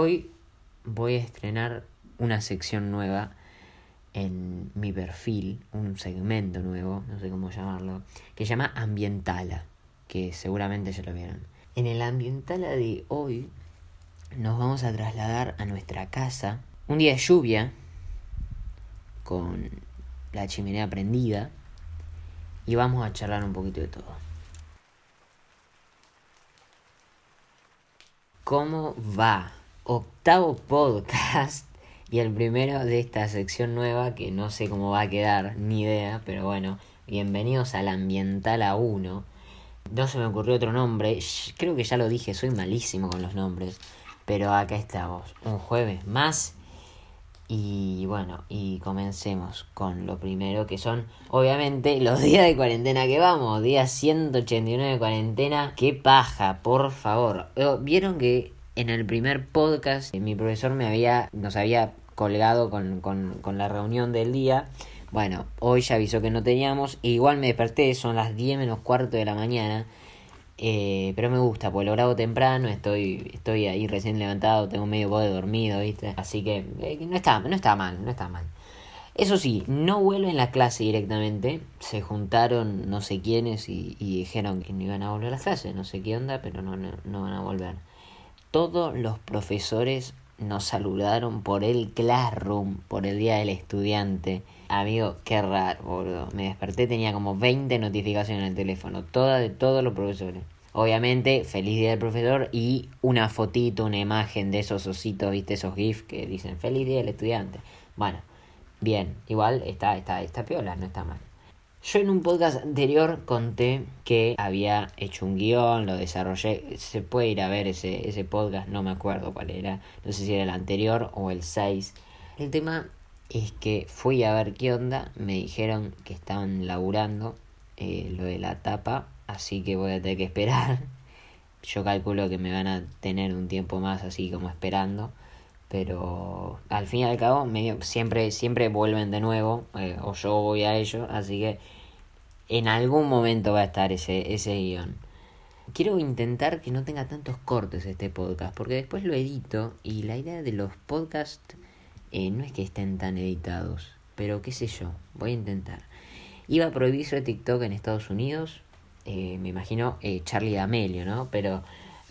Hoy voy a estrenar una sección nueva en mi perfil, un segmento nuevo, no sé cómo llamarlo, que se llama Ambientala, que seguramente ya lo vieron. En el Ambientala de hoy nos vamos a trasladar a nuestra casa, un día de lluvia, con la chimenea prendida, y vamos a charlar un poquito de todo. ¿Cómo va? Octavo podcast y el primero de esta sección nueva que no sé cómo va a quedar, ni idea, pero bueno, bienvenidos al Ambiental A1. No se me ocurrió otro nombre, creo que ya lo dije, soy malísimo con los nombres, pero acá estamos, un jueves más. Y bueno, y comencemos con lo primero que son, obviamente, los días de cuarentena que vamos, día 189 de cuarentena, qué paja, por favor. Eh, Vieron que en el primer podcast mi profesor me había, nos había colgado con, con, la reunión del día. Bueno, hoy ya avisó que no teníamos. E igual me desperté, son las 10 menos cuarto de la mañana. Eh, pero me gusta, pues lo grabo temprano, estoy, estoy ahí recién levantado, tengo medio de dormido, ¿viste? Así que eh, no, está, no está mal, no está mal. Eso sí, no vuelven la clase directamente. Se juntaron no sé quiénes y, y, dijeron que no iban a volver a la clase. No sé qué onda, pero no, no, no van a volver todos los profesores nos saludaron por el Classroom, por el Día del Estudiante. Amigo, qué raro, boludo. Me desperté, tenía como 20 notificaciones en el teléfono, todas de todos los profesores. Obviamente, feliz día del profesor y una fotito, una imagen de esos ositos, viste, esos GIFs que dicen feliz día del estudiante. Bueno, bien, igual está, está, está piola, no está mal. Yo en un podcast anterior conté que había hecho un guion, lo desarrollé. Se puede ir a ver ese, ese podcast, no me acuerdo cuál era. No sé si era el anterior o el 6. El tema es que fui a ver qué onda. Me dijeron que estaban laburando eh, lo de la tapa. Así que voy a tener que esperar. Yo calculo que me van a tener un tiempo más así como esperando pero al fin y al cabo medio, siempre siempre vuelven de nuevo eh, o yo voy a ellos así que en algún momento va a estar ese ese guion. Quiero intentar que no tenga tantos cortes este podcast porque después lo edito y la idea de los podcasts eh, no es que estén tan editados pero qué sé yo voy a intentar. Iba a prohibirse TikTok en Estados Unidos eh, me imagino Charlie D'Amelio no pero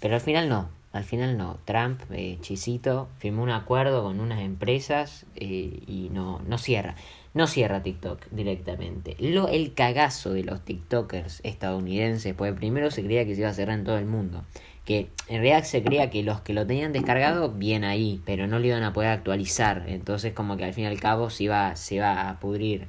pero al final no al final no, Trump, eh, chisito, firmó un acuerdo con unas empresas eh, y no, no cierra. No cierra TikTok directamente. Lo, el cagazo de los TikTokers estadounidenses, pues primero se creía que se iba a cerrar en todo el mundo. Que en realidad se creía que los que lo tenían descargado, bien ahí, pero no lo iban a poder actualizar. Entonces como que al fin y al cabo se iba, se a pudrir.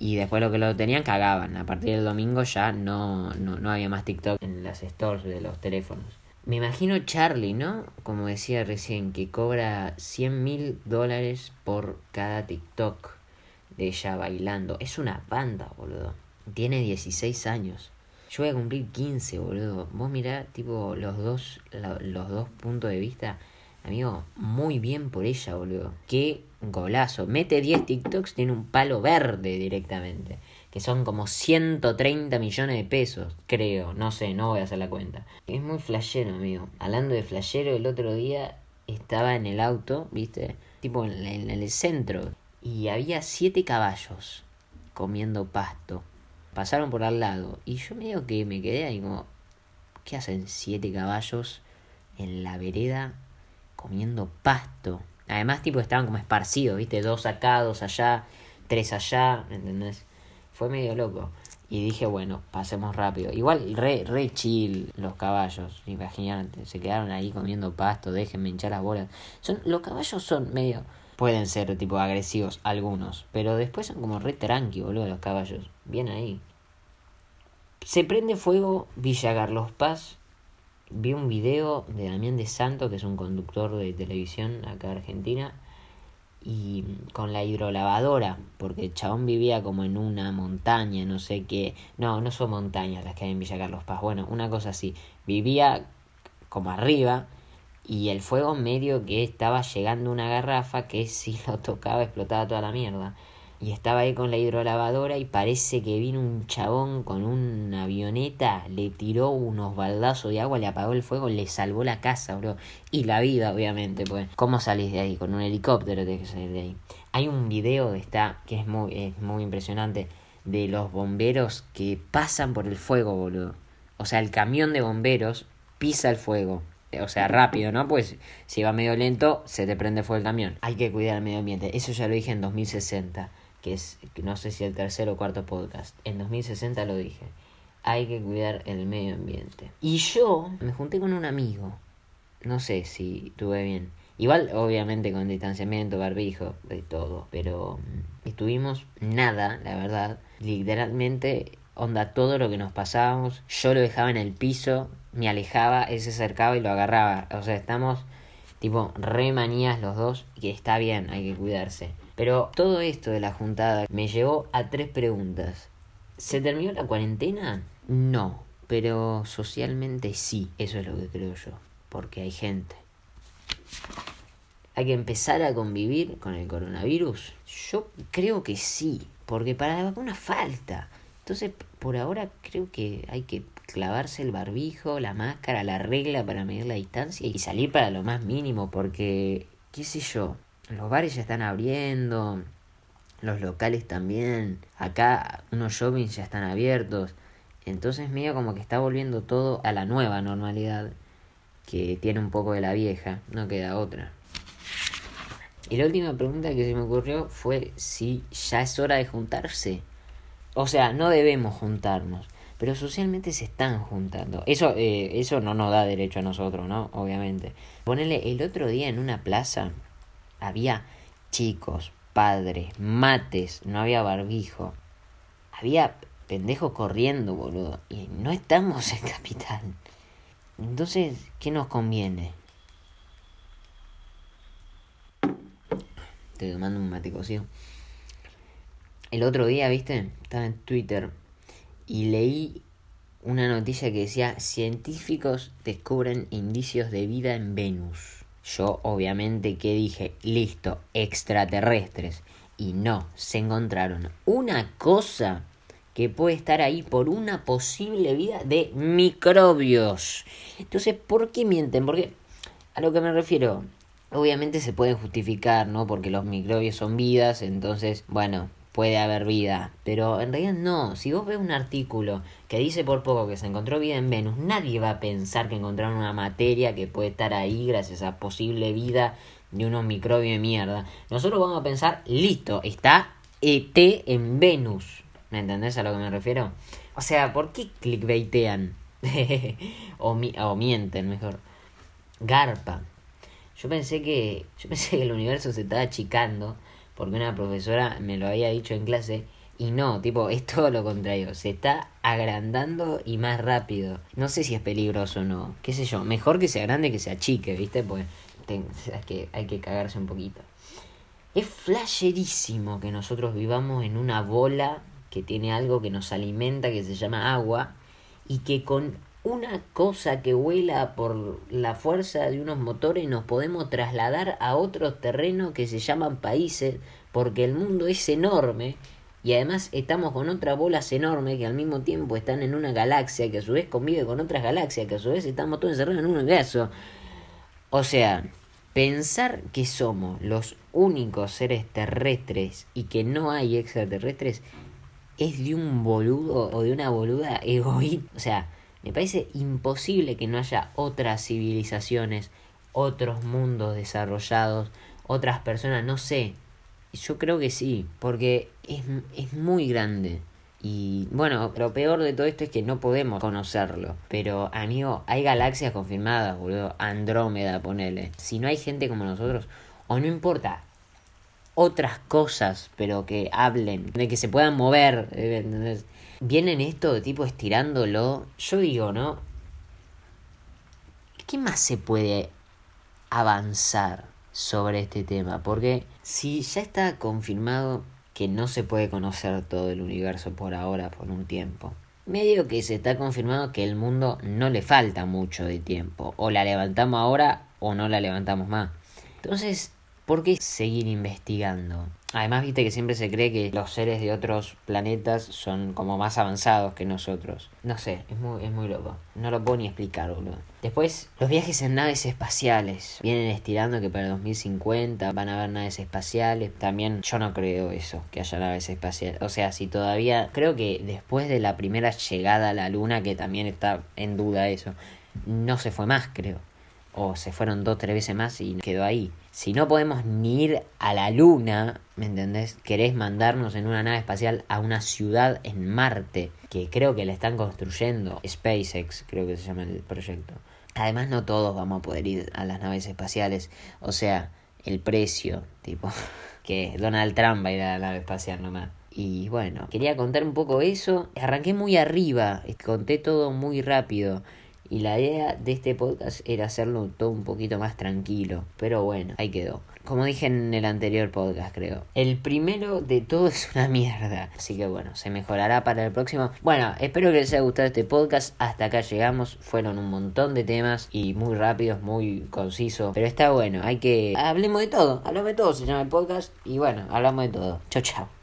Y después lo que lo tenían cagaban. A partir del domingo ya no, no, no había más TikTok en las stores de los teléfonos. Me imagino Charlie, ¿no? Como decía recién, que cobra 100 mil dólares por cada TikTok de ella bailando. Es una banda, boludo. Tiene 16 años. Yo voy a cumplir 15, boludo. Vos mirá, tipo, los dos, los dos puntos de vista. Amigo, muy bien por ella, boludo. Qué golazo. Mete 10 TikToks, tiene un palo verde directamente que son como 130 millones de pesos, creo, no sé, no voy a hacer la cuenta. Es muy flashero, amigo. Hablando de flashero, el otro día estaba en el auto, viste, tipo en, el centro, y había siete caballos comiendo pasto. Pasaron por al lado, y yo medio que me quedé ahí como, ¿qué hacen siete caballos en la vereda comiendo pasto? Además, tipo, estaban como esparcidos, viste, dos acá, dos allá, tres allá, ¿entendés? Fue medio loco. Y dije, bueno, pasemos rápido. Igual, re, re chill los caballos, imagínate. Se quedaron ahí comiendo pasto, déjenme hinchar las bolas. Son, los caballos son medio. Pueden ser tipo agresivos algunos, pero después son como re tranqui, boludo, los caballos. Bien ahí. Se prende fuego Villa Carlos Paz. Vi un video de Damián de Santo, que es un conductor de televisión acá en Argentina y con la hidrolavadora, porque el chabón vivía como en una montaña, no sé qué, no, no son montañas las que hay en Villa Carlos Paz, bueno, una cosa así, vivía como arriba y el fuego medio que estaba llegando una garrafa que si lo tocaba explotaba toda la mierda. Y estaba ahí con la hidrolavadora y parece que vino un chabón con una avioneta, le tiró unos baldazos de agua, le apagó el fuego, le salvó la casa, bro. Y la vida, obviamente, pues. ¿Cómo salís de ahí? Con un helicóptero tenés que salir de ahí. Hay un video de esta que es muy, es muy impresionante de los bomberos que pasan por el fuego, boludo. O sea, el camión de bomberos pisa el fuego o sea, rápido, ¿no? Pues si va medio lento, se te prende fuego el camión. Hay que cuidar el medio ambiente. Eso ya lo dije en 2060 que es, no sé si el tercer o cuarto podcast, en 2060 lo dije, hay que cuidar el medio ambiente. Y yo me junté con un amigo, no sé si tuve bien, igual obviamente con distanciamiento, barbijo, de todo, pero mm, estuvimos nada, la verdad, literalmente onda todo lo que nos pasábamos, yo lo dejaba en el piso, me alejaba, él se acercaba y lo agarraba, o sea, estamos tipo re manías los dos, que está bien, hay que cuidarse. Pero todo esto de la juntada me llevó a tres preguntas. ¿Se terminó la cuarentena? No, pero socialmente sí, eso es lo que creo yo, porque hay gente. ¿Hay que empezar a convivir con el coronavirus? Yo creo que sí, porque para la vacuna falta. Entonces, por ahora creo que hay que clavarse el barbijo, la máscara, la regla para medir la distancia y salir para lo más mínimo, porque, qué sé yo, los bares ya están abriendo, los locales también, acá unos shoppings ya están abiertos, entonces medio como que está volviendo todo a la nueva normalidad, que tiene un poco de la vieja, no queda otra. Y la última pregunta que se me ocurrió fue si ya es hora de juntarse. O sea, no debemos juntarnos, pero socialmente se están juntando. Eso, eh, eso no nos da derecho a nosotros, ¿no? Obviamente. Ponele el otro día en una plaza, había chicos, padres, mates, no había barbijo. Había pendejos corriendo, boludo. Y no estamos en capital. Entonces, ¿qué nos conviene? Estoy tomando un mate cocido. El otro día, viste, estaba en Twitter y leí una noticia que decía científicos descubren indicios de vida en Venus. Yo obviamente que dije, listo, extraterrestres. Y no, se encontraron una cosa que puede estar ahí por una posible vida de microbios. Entonces, ¿por qué mienten? Porque a lo que me refiero, obviamente se puede justificar, ¿no? Porque los microbios son vidas, entonces, bueno, puede haber vida, pero en realidad no. Si vos ves un artículo que dice por poco que se encontró vida en Venus, nadie va a pensar que encontraron una materia que puede estar ahí gracias a posible vida de unos microbios de mierda. Nosotros vamos a pensar, listo, está ET en Venus. ¿Me entendés a lo que me refiero? O sea, ¿por qué clickbaitean? o, o mienten, mejor. Garpa. Yo pensé que. Yo pensé que el universo se estaba achicando porque una profesora me lo había dicho en clase y no, tipo, es todo lo contrario, se está agrandando y más rápido. No sé si es peligroso o no, qué sé yo, mejor que sea grande que sea chique, ¿viste? Pues es que hay que cagarse un poquito. Es flasherísimo que nosotros vivamos en una bola que tiene algo que nos alimenta, que se llama agua, y que con una cosa que vuela por la fuerza de unos motores nos podemos trasladar a otros terrenos que se llaman países porque el mundo es enorme y además estamos con otras bolas enormes que al mismo tiempo están en una galaxia que a su vez convive con otras galaxias que a su vez estamos todos encerrados en un universo. O sea, pensar que somos los únicos seres terrestres y que no hay extraterrestres es de un boludo o de una boluda egoísta. O sea, me parece imposible que no haya otras civilizaciones, otros mundos desarrollados, otras personas, no sé. Yo creo que sí, porque es, es muy grande. Y bueno, lo peor de todo esto es que no podemos conocerlo. Pero, amigo, hay galaxias confirmadas, boludo. Andrómeda, ponele. Si no hay gente como nosotros, o no importa, otras cosas, pero que hablen, de que se puedan mover, ¿entendés? Vienen esto de tipo estirándolo. Yo digo, ¿no? ¿Qué más se puede avanzar sobre este tema? Porque si ya está confirmado que no se puede conocer todo el universo por ahora, por un tiempo. Medio que se está confirmado que el mundo no le falta mucho de tiempo. O la levantamos ahora o no la levantamos más. Entonces, ¿por qué seguir investigando? Además, viste que siempre se cree que los seres de otros planetas son como más avanzados que nosotros. No sé, es muy, es muy loco. No lo puedo ni explicar, boludo. Después, los viajes en naves espaciales. Vienen estirando que para 2050 van a haber naves espaciales. También yo no creo eso, que haya naves espaciales. O sea, si todavía... Creo que después de la primera llegada a la Luna, que también está en duda eso, no se fue más, creo o se fueron dos, tres veces más y quedó ahí. Si no podemos ni ir a la luna, ¿me entendés? Querés mandarnos en una nave espacial a una ciudad en Marte, que creo que la están construyendo, SpaceX creo que se llama el proyecto. Además no todos vamos a poder ir a las naves espaciales, o sea, el precio, tipo, que Donald Trump va a ir a la nave espacial nomás. Y bueno, quería contar un poco eso. Arranqué muy arriba, conté todo muy rápido. Y la idea de este podcast era hacerlo todo un poquito más tranquilo. Pero bueno, ahí quedó. Como dije en el anterior podcast, creo. El primero de todo es una mierda. Así que bueno, se mejorará para el próximo. Bueno, espero que les haya gustado este podcast. Hasta acá llegamos. Fueron un montón de temas y muy rápidos, muy concisos. Pero está bueno, hay que... Hablemos de todo. Hablamos de todo, se llama el podcast. Y bueno, hablamos de todo. Chao, chao.